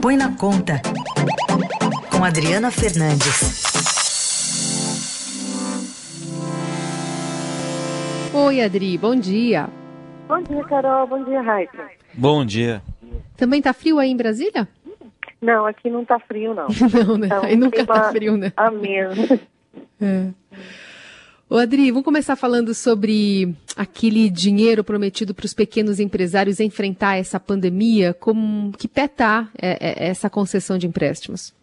Põe na Conta, com Adriana Fernandes. Oi, Adri, bom dia. Bom dia, Carol. Bom dia, Raíssa. Bom dia. Também tá frio aí em Brasília? Não, aqui não tá frio, não. não, né? Tá um aí nunca tá frio, né? Ameno. É. Ô, Adri, vamos começar falando sobre aquele dinheiro prometido para os pequenos empresários enfrentar essa pandemia. Como, que pé tá é, é, essa concessão de empréstimos?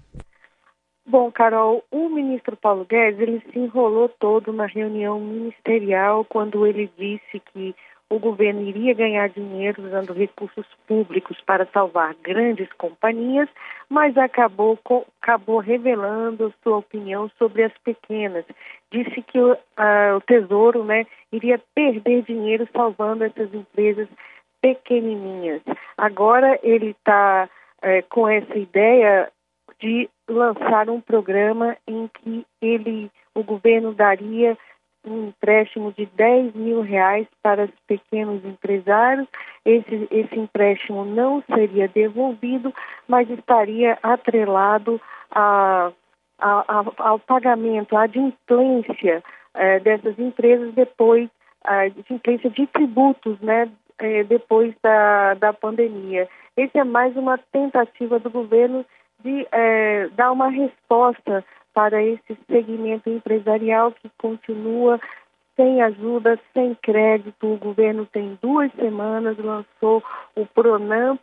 Bom, Carol, o ministro Paulo Guedes, ele se enrolou todo na reunião ministerial quando ele disse que o governo iria ganhar dinheiro usando recursos públicos para salvar grandes companhias, mas acabou, acabou revelando sua opinião sobre as pequenas. Disse que o, Tesouro né, iria perder dinheiro salvando essas empresas pequenininhas. Agora ele está é, com essa ideia de lançar um programa em que ele, o governo daria um empréstimo de 10 mil reais para os pequenos empresários. Esse, esse empréstimo não seria devolvido, mas estaria atrelado a, a, a, ao pagamento, à adimplência eh, dessas empresas depois, a adimplência de tributos, né, eh, depois da, da pandemia. Essa é mais uma tentativa do governo de eh, dar uma resposta para esse segmento empresarial que continua sem ajuda, sem crédito. O governo tem duas semanas lançou o Pronamp,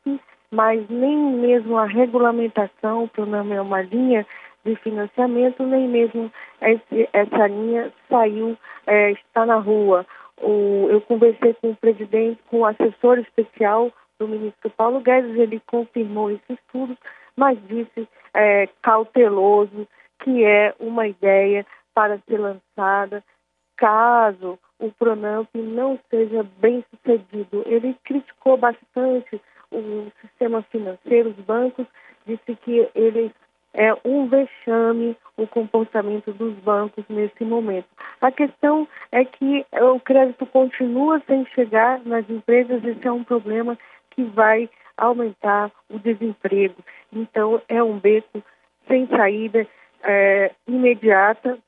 mas nem mesmo a regulamentação, o Pronamp é uma linha de financiamento, nem mesmo esse, essa linha saiu, é, está na rua. O, eu conversei com o presidente, com o assessor especial do ministro Paulo Guedes, ele confirmou esses estudos, mas disse é, cauteloso que é uma ideia para ser lançada caso o Pronamp não seja bem sucedido. Ele criticou bastante o sistema financeiro, os bancos, disse que ele é um vexame o comportamento dos bancos nesse momento. A questão é que o crédito continua sem chegar nas empresas, esse é um problema que vai aumentar o desemprego. Então, é um beco sem saída é, imediata,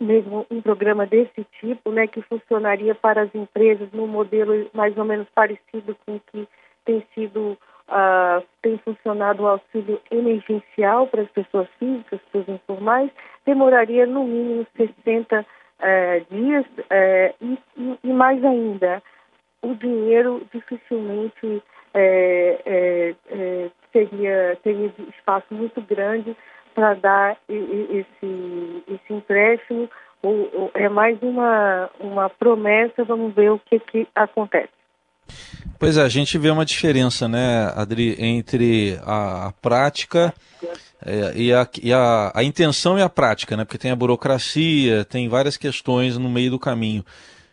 mesmo um programa desse tipo, né, que funcionaria para as empresas num modelo mais ou menos parecido com o que tem sido uh, tem funcionado o auxílio emergencial para as pessoas físicas, pessoas informais, demoraria no mínimo 60 uh, é, dias uh, e, e, mais ainda, o dinheiro dificilmente é, seria teria espaço muito grande para dar esse, esse empréstimo. é mais uma, uma promessa, vamos ver o que, que acontece. Pois é, a gente vê uma diferença, né, Adri, entre a, a prática é, e, a, e a, a, intenção e a prática, né? Porque tem a burocracia, tem várias questões no meio do caminho.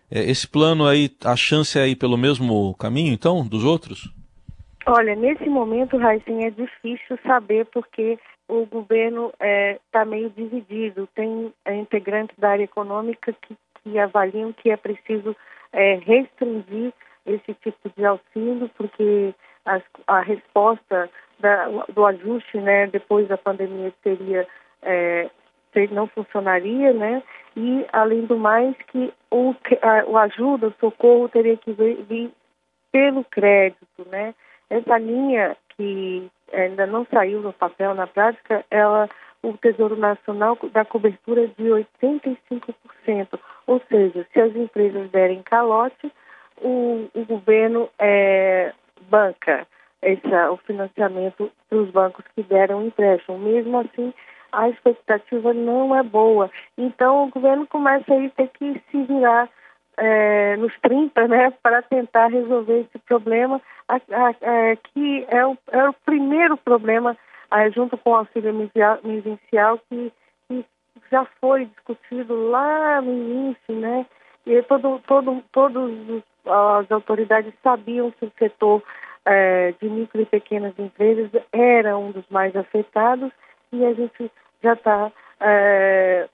É, esse plano aí, a chance é ir pelo mesmo caminho, então, dos outros? Olha, nesse momento, Raíssen, é difícil saber porque o governo está é, tá meio dividido. Tem é, integrantes da área econômica que, que avaliam que é preciso é, restringir esse tipo de auxílio, porque a, a resposta da, do ajuste né, depois da pandemia seria é, não funcionaria, né? E além do mais que o, a, o ajuda, o socorro teria que vir, vir pelo crédito, né? Essa linha que ainda não saiu no papel, na prática, ela, o Tesouro Nacional dá cobertura de 85%. Ou seja, se as empresas derem calote, o, o governo é, banca o financiamento para os bancos que deram empréstimo. Mesmo assim, a expectativa não é boa. Então, o governo começa a ter que se virar é, nos 30, né, para tentar resolver esse problema, a, a, a, que é o, é o primeiro problema, junto com o auxílio emergencial, que, que, já foi discutido lá no início, né, e todo, todo, todas as autoridades sabiam que o setor é, de micro e pequenas empresas era um dos mais afetados e a gente já está é,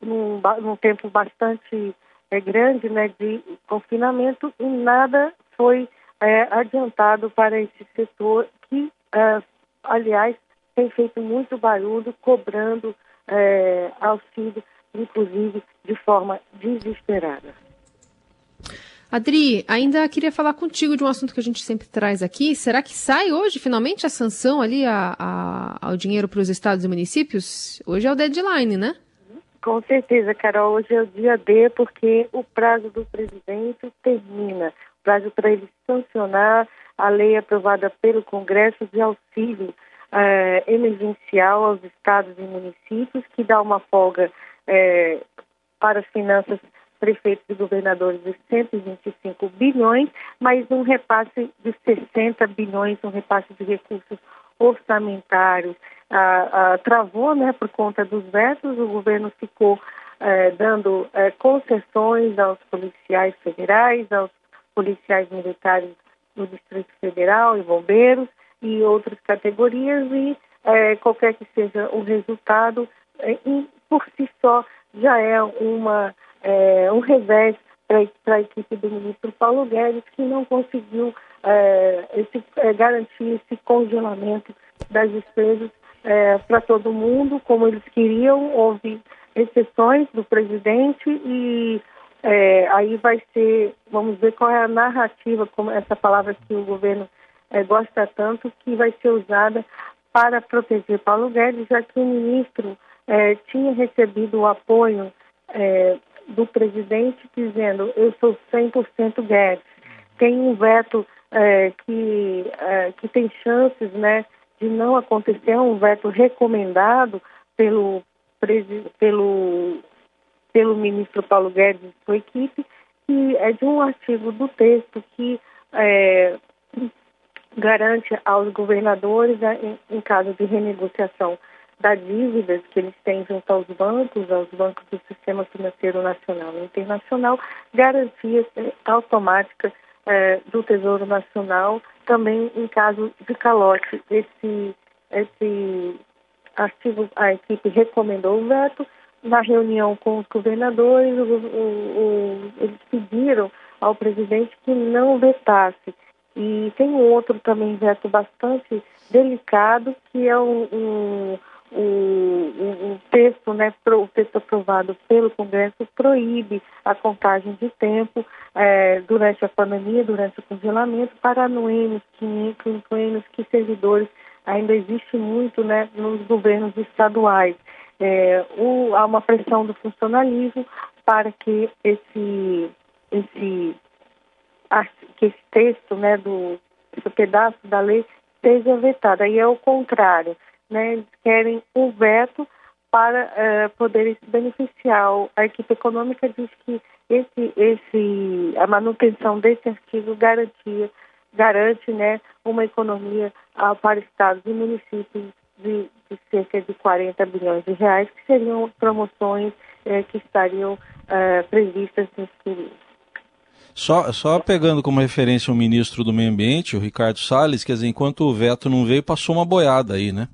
num, num tempo bastante é, grande né, de confinamento e nada foi é, adiantado para esse setor que é, aliás, tem feito muito barulho, cobrando é, auxílio, inclusive de forma desesperada. Adri, ainda queria falar contigo de um assunto que a gente sempre traz aqui. Será que sai hoje finalmente a sanção ali a, a, ao dinheiro para os estados e municípios? Hoje é o deadline, né? Com certeza, Carol. Hoje é o dia D, porque o prazo do presidente termina. O prazo para ele sancionar a lei aprovada pelo Congresso de auxílio eh, emergencial aos estados e municípios, que dá uma folga eh, para as finanças prefeitos e governadores de 125 bilhões, mas um repasse de 60 bilhões, um repasse de recursos orçamentários. Ah, ah, travou, né, por conta dos vetos, o governo ficou eh, dando eh, concessões aos policiais federais, aos policiais militares do Distrito Federal e bombeiros e outras categorias e eh, qualquer que seja o resultado, por si só já é uma um revés para a equipe do ministro Paulo Guedes, que não conseguiu esse, garantir esse congelamento das despesas é, para todo mundo, como eles queriam. Houve exceções do presidente e é, aí vai ser, vamos ver qual é a narrativa, como essa palavra que o governo é, gosta tanto, que vai ser usada para proteger Paulo Guedes, já que o ministro é, tinha recebido o apoio é, do presidente dizendo eu sou 100% Guedes. Tem um veto é, que, é, que tem chances né, de não acontecer, é um veto recomendado pelo, pelo, pelo ministro Paulo Guedes e sua equipe, que é de um artigo do texto que é, garante aos governadores, em, em caso de renegociação da dívidas que eles têm junto aos bancos, aos bancos do sistema financeiro nacional e internacional, garantia automática eh, do Tesouro Nacional, também em caso de calote. Esse, esse artigo, a equipe recomendou o veto. Na reunião com os governadores, o, o, o, eles pediram ao presidente que não vetasse. E tem um outro também veto bastante delicado, que é um, um o, o, texto, né, o texto aprovado pelo Congresso proíbe a contagem de tempo é, durante a pandemia, durante o congelamento, para anuênios, quinquênios, que servidores ainda existe muito né, nos governos estaduais. É, o, há uma pressão do funcionalismo para que esse, esse, que esse texto, né, do, esse pedaço da lei seja vetado. Aí é o contrário né, eles querem o veto para uh, poderem se beneficiar. A equipe econômica diz que esse, esse, a manutenção desse artigo garantia, garante né, uma economia uh, para estados e municípios de, de, cerca de 40 bilhões de reais, que seriam promoções uh, que estariam eh, previstas nesse período. Só, só pegando como referência o ministro do Meio Ambiente, o Ricardo Salles, quer dizer, enquanto o veto não veio, passou uma boiada aí, né?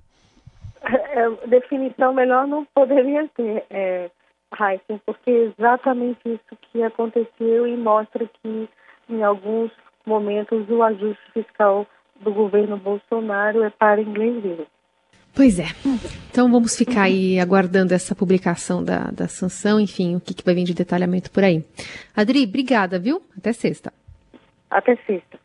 Definição melhor não poderia ter, é, Heisen, porque é exatamente isso que aconteceu e mostra que em alguns momentos o ajuste fiscal do governo Bolsonaro é para inglês ver. Pois é. Então vamos ficar aí aguardando essa publicação da, da sanção, enfim, o que, que vai vir de detalhamento por aí. Adri, obrigada, viu? Até sexta. Até sexta.